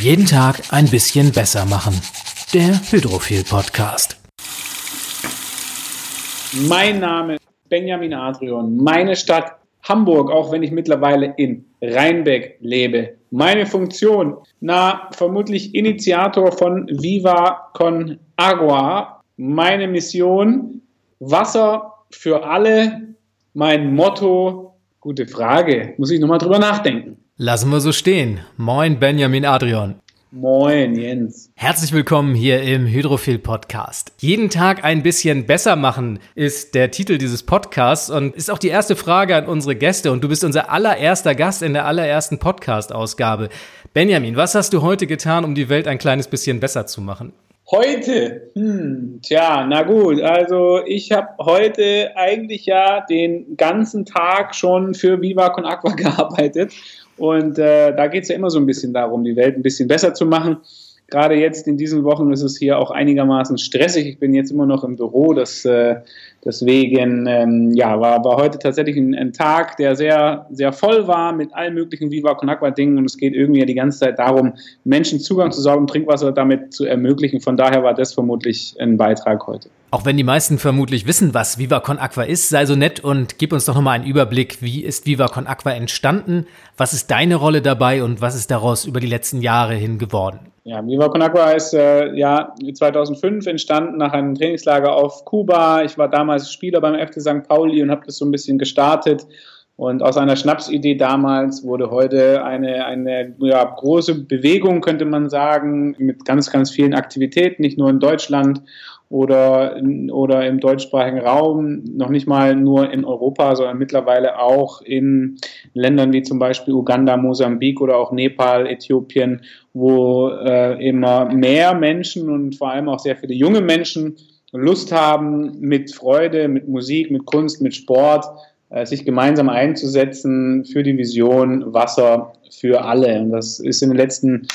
Jeden Tag ein bisschen besser machen. Der Hydrophil Podcast. Mein Name Benjamin Adrian. Meine Stadt Hamburg, auch wenn ich mittlerweile in Rheinbeck lebe. Meine Funktion, na, vermutlich Initiator von Viva Con Agua. Meine Mission, Wasser für alle. Mein Motto, gute Frage, muss ich nochmal drüber nachdenken. Lassen wir so stehen. Moin, Benjamin Adrian. Moin, Jens. Herzlich willkommen hier im Hydrophil Podcast. Jeden Tag ein bisschen besser machen ist der Titel dieses Podcasts und ist auch die erste Frage an unsere Gäste. Und du bist unser allererster Gast in der allerersten Podcast-Ausgabe. Benjamin, was hast du heute getan, um die Welt ein kleines bisschen besser zu machen? Heute, hm, tja, na gut, also ich habe heute eigentlich ja den ganzen Tag schon für Viva Con Aqua gearbeitet und äh, da geht es ja immer so ein bisschen darum, die Welt ein bisschen besser zu machen. Gerade jetzt in diesen Wochen ist es hier auch einigermaßen stressig. Ich bin jetzt immer noch im Büro, das, äh, deswegen ähm, ja, war, war heute tatsächlich ein, ein, Tag, der sehr, sehr voll war mit allen möglichen Viva Con Agua Dingen und es geht irgendwie ja die ganze Zeit darum, Menschen Zugang zu sauberem Trinkwasser damit zu ermöglichen. Von daher war das vermutlich ein Beitrag heute. Auch wenn die meisten vermutlich wissen, was Viva Con Aqua ist, sei so nett und gib uns doch nochmal einen Überblick. Wie ist Viva Con Aqua entstanden? Was ist deine Rolle dabei und was ist daraus über die letzten Jahre hin geworden? Ja, Viva Con Aqua ist äh, ja 2005 entstanden nach einem Trainingslager auf Kuba. Ich war damals Spieler beim FC St. Pauli und habe das so ein bisschen gestartet. Und aus einer Schnapsidee damals wurde heute eine, eine ja, große Bewegung, könnte man sagen, mit ganz, ganz vielen Aktivitäten, nicht nur in Deutschland oder, oder im deutschsprachigen Raum, noch nicht mal nur in Europa, sondern mittlerweile auch in Ländern wie zum Beispiel Uganda, Mosambik oder auch Nepal, Äthiopien, wo äh, immer mehr Menschen und vor allem auch sehr viele junge Menschen Lust haben, mit Freude, mit Musik, mit Kunst, mit Sport äh, sich gemeinsam einzusetzen für die Vision Wasser für alle. Und das ist in den letzten,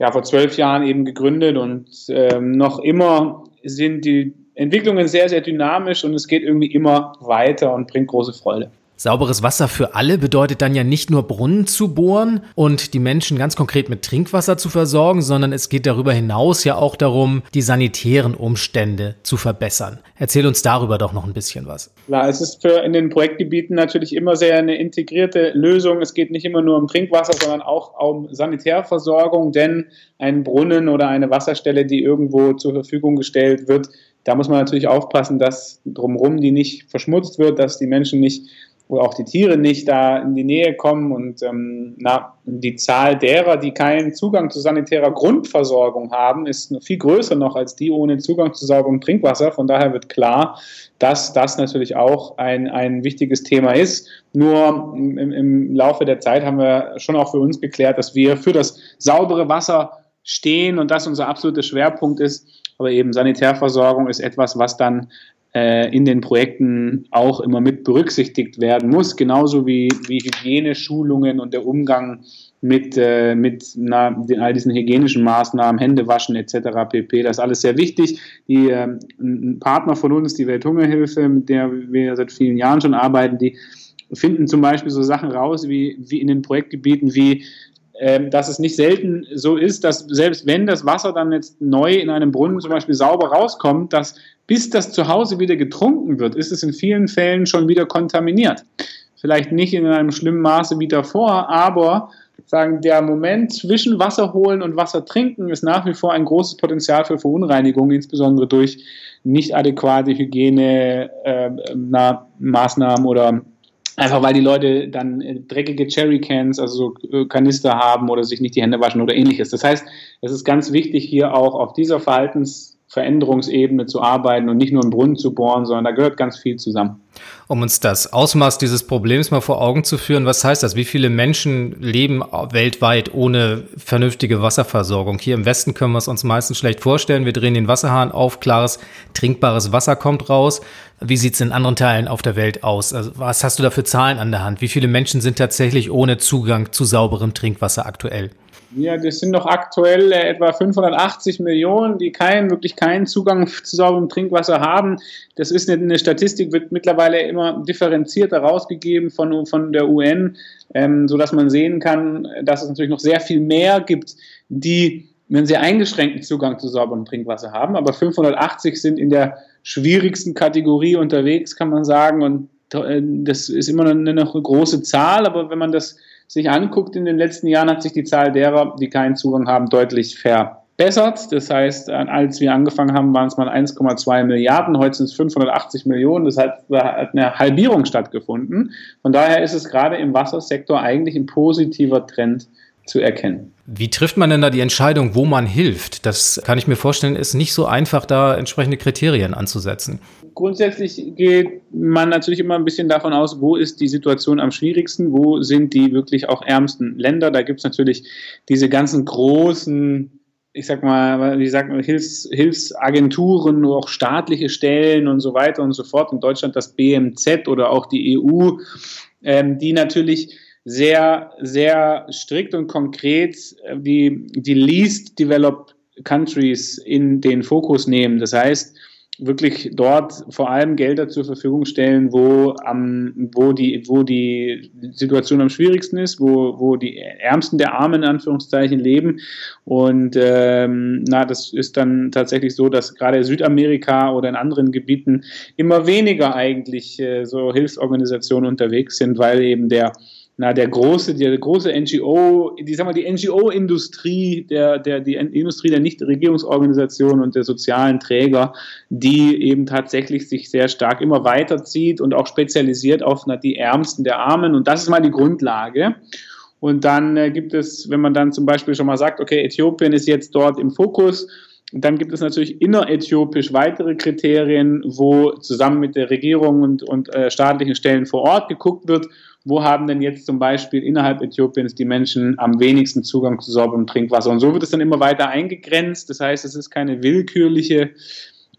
ja, vor zwölf Jahren eben gegründet und ähm, noch immer sind die Entwicklungen sehr, sehr dynamisch und es geht irgendwie immer weiter und bringt große Freude. Sauberes Wasser für alle bedeutet dann ja nicht nur Brunnen zu bohren und die Menschen ganz konkret mit Trinkwasser zu versorgen, sondern es geht darüber hinaus ja auch darum, die sanitären Umstände zu verbessern. Erzähl uns darüber doch noch ein bisschen was. Klar, es ist für in den Projektgebieten natürlich immer sehr eine integrierte Lösung. Es geht nicht immer nur um Trinkwasser, sondern auch um Sanitärversorgung, denn ein Brunnen oder eine Wasserstelle, die irgendwo zur Verfügung gestellt wird, da muss man natürlich aufpassen, dass drumherum die nicht verschmutzt wird, dass die Menschen nicht wo auch die Tiere nicht da in die Nähe kommen und ähm, na, die Zahl derer, die keinen Zugang zu sanitärer Grundversorgung haben, ist viel größer noch als die ohne Zugang zu sauberem Trinkwasser. Von daher wird klar, dass das natürlich auch ein, ein wichtiges Thema ist. Nur im, im Laufe der Zeit haben wir schon auch für uns geklärt, dass wir für das saubere Wasser stehen und das unser absoluter Schwerpunkt ist. Aber eben Sanitärversorgung ist etwas, was dann in den Projekten auch immer mit berücksichtigt werden muss, genauso wie, wie Hygieneschulungen und der Umgang mit, äh, mit na, den, all diesen hygienischen Maßnahmen, Hände waschen etc. pp. Das ist alles sehr wichtig. Die äh, ein Partner von uns, die Welthungerhilfe, mit der wir seit vielen Jahren schon arbeiten, die finden zum Beispiel so Sachen raus, wie, wie in den Projektgebieten, wie dass es nicht selten so ist, dass selbst wenn das Wasser dann jetzt neu in einem Brunnen zum Beispiel sauber rauskommt, dass bis das zu Hause wieder getrunken wird, ist es in vielen Fällen schon wieder kontaminiert. Vielleicht nicht in einem schlimmen Maße wie davor, aber sagen, der Moment zwischen Wasser holen und Wasser trinken ist nach wie vor ein großes Potenzial für Verunreinigung, insbesondere durch nicht adäquate Hygienemaßnahmen äh, oder Einfach weil die Leute dann äh, dreckige Cherry-Cans, also so äh, Kanister haben oder sich nicht die Hände waschen oder ähnliches. Das heißt, es ist ganz wichtig, hier auch auf dieser Verhaltensveränderungsebene zu arbeiten und nicht nur einen Brunnen zu bohren, sondern da gehört ganz viel zusammen. Um uns das Ausmaß dieses Problems mal vor Augen zu führen, was heißt das? Wie viele Menschen leben weltweit ohne vernünftige Wasserversorgung? Hier im Westen können wir es uns meistens schlecht vorstellen. Wir drehen den Wasserhahn auf, klares, trinkbares Wasser kommt raus. Wie sieht es in anderen Teilen auf der Welt aus? Also was hast du da für Zahlen an der Hand? Wie viele Menschen sind tatsächlich ohne Zugang zu sauberem Trinkwasser aktuell? Ja, das sind noch aktuell äh, etwa 580 Millionen, die keinen, wirklich keinen Zugang zu sauberem Trinkwasser haben. Das ist eine, eine Statistik, wird mittlerweile immer differenzierter rausgegeben von, von der UN. ähm, so dass man sehen kann, dass es natürlich noch sehr viel mehr gibt, die einen sehr eingeschränkten Zugang zu sauberem Trinkwasser haben. Aber 580 sind in der schwierigsten Kategorie unterwegs, kann man sagen. Und äh, das ist immer eine, eine große Zahl, aber wenn man das sich anguckt in den letzten Jahren, hat sich die Zahl derer, die keinen Zugang haben, deutlich verbessert. Das heißt, als wir angefangen haben, waren es mal 1,2 Milliarden, heute sind es 580 Millionen. Das da hat eine Halbierung stattgefunden. Von daher ist es gerade im Wassersektor eigentlich ein positiver Trend zu erkennen. Wie trifft man denn da die Entscheidung, wo man hilft? Das kann ich mir vorstellen, ist nicht so einfach, da entsprechende Kriterien anzusetzen. Grundsätzlich geht man natürlich immer ein bisschen davon aus, wo ist die Situation am schwierigsten, wo sind die wirklich auch ärmsten Länder. Da gibt es natürlich diese ganzen großen ich sag mal, wie sagt man, Hilfs, Hilfsagenturen, auch staatliche Stellen und so weiter und so fort. In Deutschland das BMZ oder auch die EU, ähm, die natürlich sehr, sehr strikt und konkret äh, die, die least developed countries in den Fokus nehmen. Das heißt, wirklich dort vor allem Gelder zur Verfügung stellen, wo, am, wo, die, wo die Situation am schwierigsten ist, wo, wo die Ärmsten der Armen in Anführungszeichen leben. Und ähm, na, das ist dann tatsächlich so, dass gerade Südamerika oder in anderen Gebieten immer weniger eigentlich äh, so Hilfsorganisationen unterwegs sind, weil eben der na, der große, der große NGO, die, sag mal, die NGO-Industrie, der, der, die Industrie der Nichtregierungsorganisationen und der sozialen Träger, die eben tatsächlich sich sehr stark immer weiterzieht und auch spezialisiert auf na, die Ärmsten der Armen. Und das ist mal die Grundlage. Und dann äh, gibt es, wenn man dann zum Beispiel schon mal sagt, okay, Äthiopien ist jetzt dort im Fokus, dann gibt es natürlich inneräthiopisch weitere Kriterien, wo zusammen mit der Regierung und, und äh, staatlichen Stellen vor Ort geguckt wird, wo haben denn jetzt zum Beispiel innerhalb Äthiopiens die Menschen am wenigsten Zugang zu sauberem Trinkwasser. Und so wird es dann immer weiter eingegrenzt. Das heißt, es ist keine willkürliche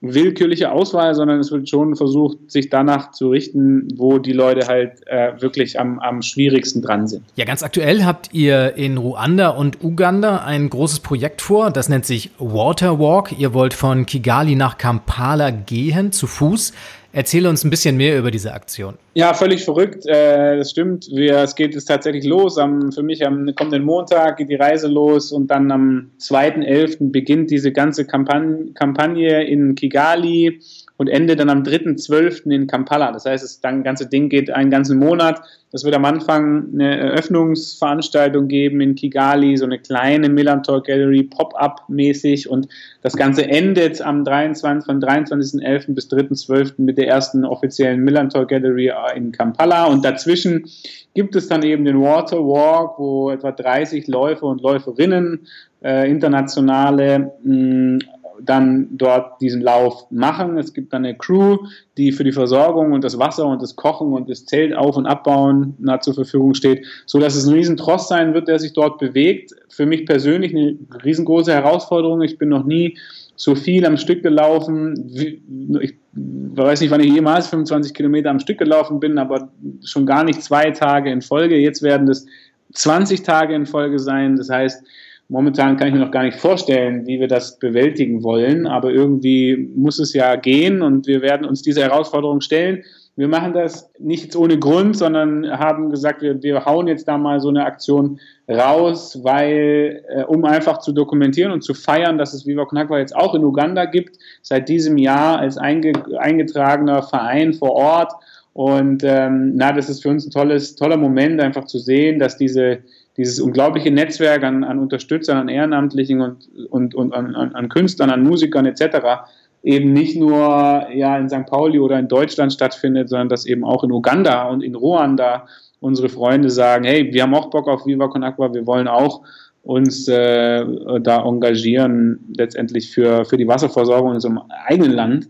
willkürliche Auswahl, sondern es wird schon versucht, sich danach zu richten, wo die Leute halt äh, wirklich am, am schwierigsten dran sind. Ja, ganz aktuell habt ihr in Ruanda und Uganda ein großes Projekt vor, das nennt sich Water Walk. Ihr wollt von Kigali nach Kampala gehen, zu Fuß. Erzähle uns ein bisschen mehr über diese Aktion. Ja, völlig verrückt. Äh, das stimmt. Es geht jetzt tatsächlich los. Für mich am kommenden Montag geht die Reise los und dann am 2.11. beginnt diese ganze Kampagne in Kigali und endet dann am 3.12. in Kampala. Das heißt, das ganze Ding geht einen ganzen Monat. Es wird am Anfang eine Eröffnungsveranstaltung geben in Kigali, so eine kleine Millantor Gallery, Pop-up mäßig und das Ganze endet am 23, von 23.11. bis 3.12. mit der ersten offiziellen Millantor Gallery in Kampala und dazwischen gibt es dann eben den Water Walk, wo etwa 30 Läufer und Läuferinnen, äh, internationale, mh, dann dort diesen Lauf machen. Es gibt dann eine Crew, die für die Versorgung und das Wasser und das Kochen und das Zelt auf- und abbauen nah zur Verfügung steht, so dass es ein Riesentross sein wird, der sich dort bewegt. Für mich persönlich eine riesengroße Herausforderung. Ich bin noch nie so viel am Stück gelaufen. Ich weiß nicht, wann ich jemals 25 Kilometer am Stück gelaufen bin, aber schon gar nicht zwei Tage in Folge. Jetzt werden es 20 Tage in Folge sein. Das heißt, Momentan kann ich mir noch gar nicht vorstellen, wie wir das bewältigen wollen, aber irgendwie muss es ja gehen und wir werden uns diese Herausforderung stellen. Wir machen das nicht ohne Grund, sondern haben gesagt, wir, wir hauen jetzt da mal so eine Aktion raus, weil, äh, um einfach zu dokumentieren und zu feiern, dass es Viva Con jetzt auch in Uganda gibt, seit diesem Jahr als einge, eingetragener Verein vor Ort. Und ähm, na, das ist für uns ein tolles, toller Moment, einfach zu sehen, dass diese dieses unglaubliche Netzwerk an, an Unterstützern, an Ehrenamtlichen und, und, und an, an, Künstlern, an Musikern etc. eben nicht nur ja, in St. Pauli oder in Deutschland stattfindet, sondern dass eben auch in Uganda und in Ruanda unsere Freunde sagen, hey, wir haben auch Bock auf Viva Con Aqua, wir wollen auch uns äh, da engagieren, letztendlich für, für die Wasserversorgung in unserem eigenen Land.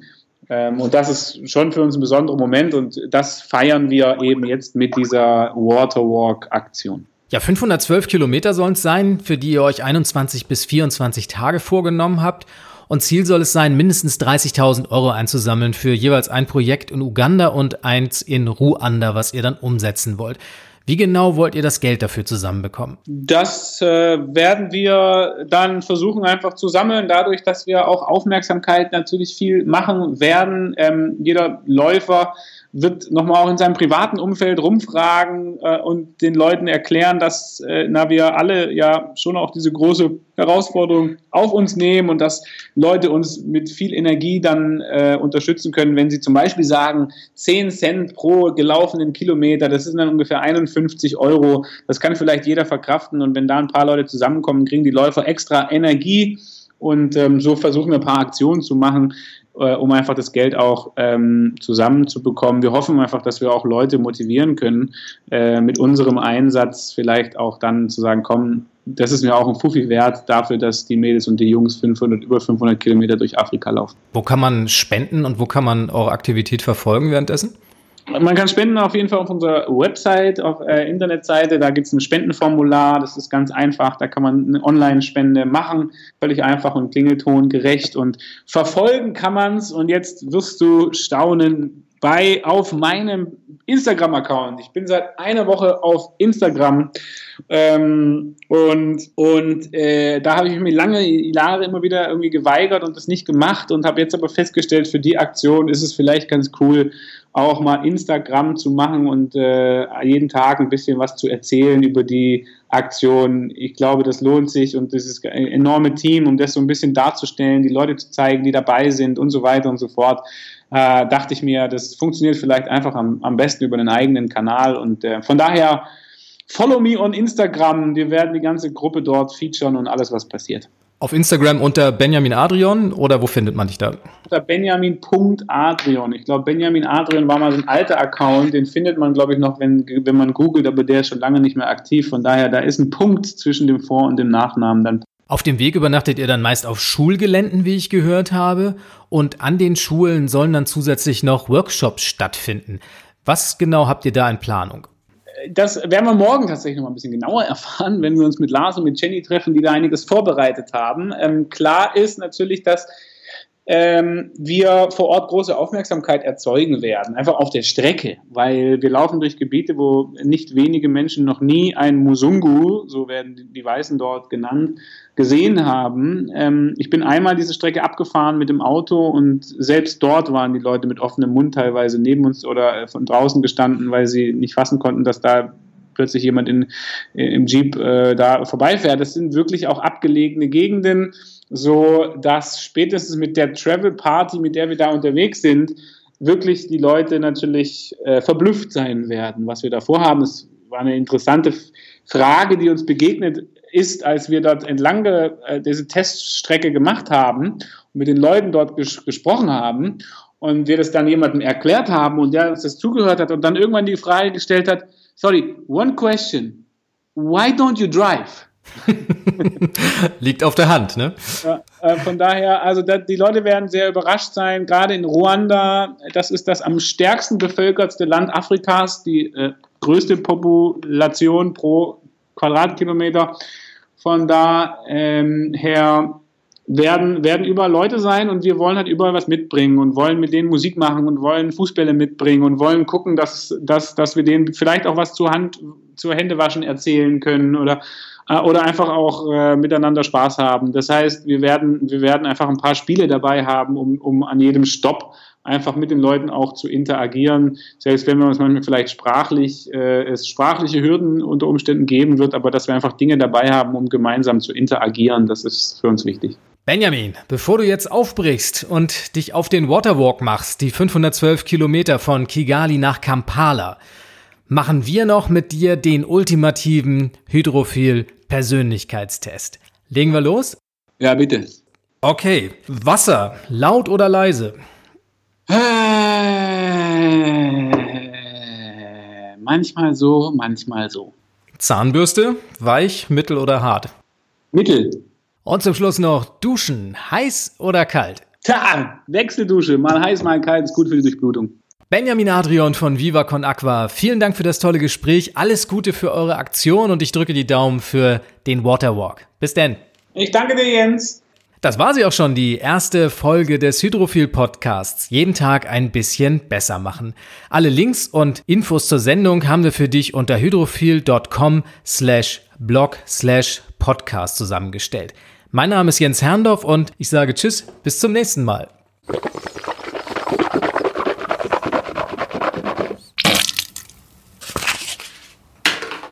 Ähm, und das ist schon für uns ein besonderer Moment und das feiern wir eben jetzt mit dieser Waterwalk-Aktion. Ja, 512 Kilometer sollen es sein, für die ihr euch 21 bis 24 Tage vorgenommen habt. Und Ziel soll es sein, mindestens 30.000 Euro einzusammeln für jeweils ein Projekt in Uganda und eins in Ruanda, was ihr dann umsetzen wollt. Wie genau wollt ihr das Geld dafür zusammenbekommen? Das äh, werden wir dann versuchen einfach zu sammeln, dadurch, dass wir auch Aufmerksamkeit natürlich viel machen werden. Ähm, jeder Läufer wird nochmal auch in seinem privaten Umfeld rumfragen äh, und den Leuten erklären, dass äh, na, wir alle ja schon auch diese große Herausforderung auf uns nehmen und dass Leute uns mit viel Energie dann äh, unterstützen können, wenn sie zum Beispiel sagen, 10 Cent pro gelaufenen Kilometer, das sind dann ungefähr 51 Euro, das kann vielleicht jeder verkraften und wenn da ein paar Leute zusammenkommen, kriegen die Läufer extra Energie und ähm, so versuchen wir ein paar Aktionen zu machen, äh, um einfach das Geld auch ähm, zusammenzubekommen. Wir hoffen einfach, dass wir auch Leute motivieren können, äh, mit unserem Einsatz vielleicht auch dann zu sagen, komm, das ist mir auch ein Fuffi wert dafür, dass die Mädels und die Jungs 500, über 500 Kilometer durch Afrika laufen. Wo kann man spenden und wo kann man eure Aktivität verfolgen währenddessen? Man kann spenden auf jeden Fall auf unserer Website, auf äh, Internetseite. Da gibt es ein Spendenformular. Das ist ganz einfach. Da kann man eine Online-Spende machen. Völlig einfach und Klingelton gerecht. Und verfolgen kann man es. Und jetzt wirst du staunen bei auf meinem Instagram-Account. Ich bin seit einer Woche auf Instagram ähm, und, und äh, da habe ich mich lange Jahre immer wieder irgendwie geweigert und das nicht gemacht und habe jetzt aber festgestellt, für die Aktion ist es vielleicht ganz cool, auch mal Instagram zu machen und äh, jeden Tag ein bisschen was zu erzählen über die Aktion. Ich glaube, das lohnt sich und das ist ein enorme Team, um das so ein bisschen darzustellen, die Leute zu zeigen, die dabei sind und so weiter und so fort. Äh, dachte ich mir, das funktioniert vielleicht einfach am, am besten über einen eigenen Kanal und äh, von daher follow me on Instagram. Wir werden die ganze Gruppe dort featuren und alles, was passiert. Auf Instagram unter Benjamin Adrian oder wo findet man dich da? Unter Benjamin.adrian. Ich glaube, Benjamin Adrian war mal so ein alter Account, den findet man, glaube ich, noch, wenn, wenn man googelt, aber der ist schon lange nicht mehr aktiv. Von daher, da ist ein Punkt zwischen dem Vor- und dem Nachnamen dann. Auf dem Weg übernachtet ihr dann meist auf Schulgeländen, wie ich gehört habe, und an den Schulen sollen dann zusätzlich noch Workshops stattfinden. Was genau habt ihr da in Planung? Das werden wir morgen tatsächlich noch mal ein bisschen genauer erfahren, wenn wir uns mit Lars und mit Jenny treffen, die da einiges vorbereitet haben. Ähm, klar ist natürlich, dass ähm, wir vor Ort große Aufmerksamkeit erzeugen werden, einfach auf der Strecke, weil wir laufen durch Gebiete, wo nicht wenige Menschen noch nie ein Musungu, so werden die Weißen dort genannt, gesehen haben. Ähm, ich bin einmal diese Strecke abgefahren mit dem Auto und selbst dort waren die Leute mit offenem Mund teilweise neben uns oder äh, von draußen gestanden, weil sie nicht fassen konnten, dass da plötzlich jemand in, im Jeep äh, da vorbeifährt. Das sind wirklich auch abgelegene Gegenden so dass spätestens mit der Travel Party, mit der wir da unterwegs sind, wirklich die Leute natürlich äh, verblüfft sein werden, was wir da vorhaben. Es war eine interessante Frage, die uns begegnet ist, als wir dort entlang äh, diese Teststrecke gemacht haben und mit den Leuten dort ges gesprochen haben und wir das dann jemandem erklärt haben und der uns das zugehört hat und dann irgendwann die Frage gestellt hat, sorry, one question, why don't you drive? Liegt auf der Hand, ne? Ja, äh, von daher, also da, die Leute werden sehr überrascht sein, gerade in Ruanda, das ist das am stärksten bevölkertste Land Afrikas, die äh, größte Population pro Quadratkilometer. Von da ähm, werden, werden überall Leute sein und wir wollen halt überall was mitbringen und wollen mit denen Musik machen und wollen Fußbälle mitbringen und wollen gucken, dass, dass, dass wir denen vielleicht auch was zur Hand, zur Händewaschen erzählen können oder äh, oder einfach auch äh, miteinander Spaß haben. Das heißt, wir werden, wir werden einfach ein paar Spiele dabei haben, um, um an jedem Stopp einfach mit den Leuten auch zu interagieren, selbst wenn wir uns manchmal vielleicht sprachlich, äh, es sprachliche Hürden unter Umständen geben wird, aber dass wir einfach Dinge dabei haben, um gemeinsam zu interagieren, das ist für uns wichtig. Benjamin, bevor du jetzt aufbrichst und dich auf den Waterwalk machst, die 512 Kilometer von Kigali nach Kampala, machen wir noch mit dir den ultimativen Hydrophil-Persönlichkeitstest. Legen wir los? Ja, bitte. Okay, Wasser, laut oder leise? Äh, manchmal so, manchmal so. Zahnbürste, weich, mittel oder hart? Mittel. Und zum Schluss noch Duschen, heiß oder kalt? Tja, Wechseldusche, mal heiß, mal kalt, ist gut für die Durchblutung. Benjamin Adrian von Viva Con Aqua, vielen Dank für das tolle Gespräch. Alles Gute für eure Aktion und ich drücke die Daumen für den Waterwalk. Bis denn. Ich danke dir, Jens. Das war sie auch schon, die erste Folge des Hydrophil Podcasts. Jeden Tag ein bisschen besser machen. Alle Links und Infos zur Sendung haben wir für dich unter hydrophil.com slash blog slash podcast zusammengestellt. Mein Name ist Jens Herndorf und ich sage Tschüss, bis zum nächsten Mal.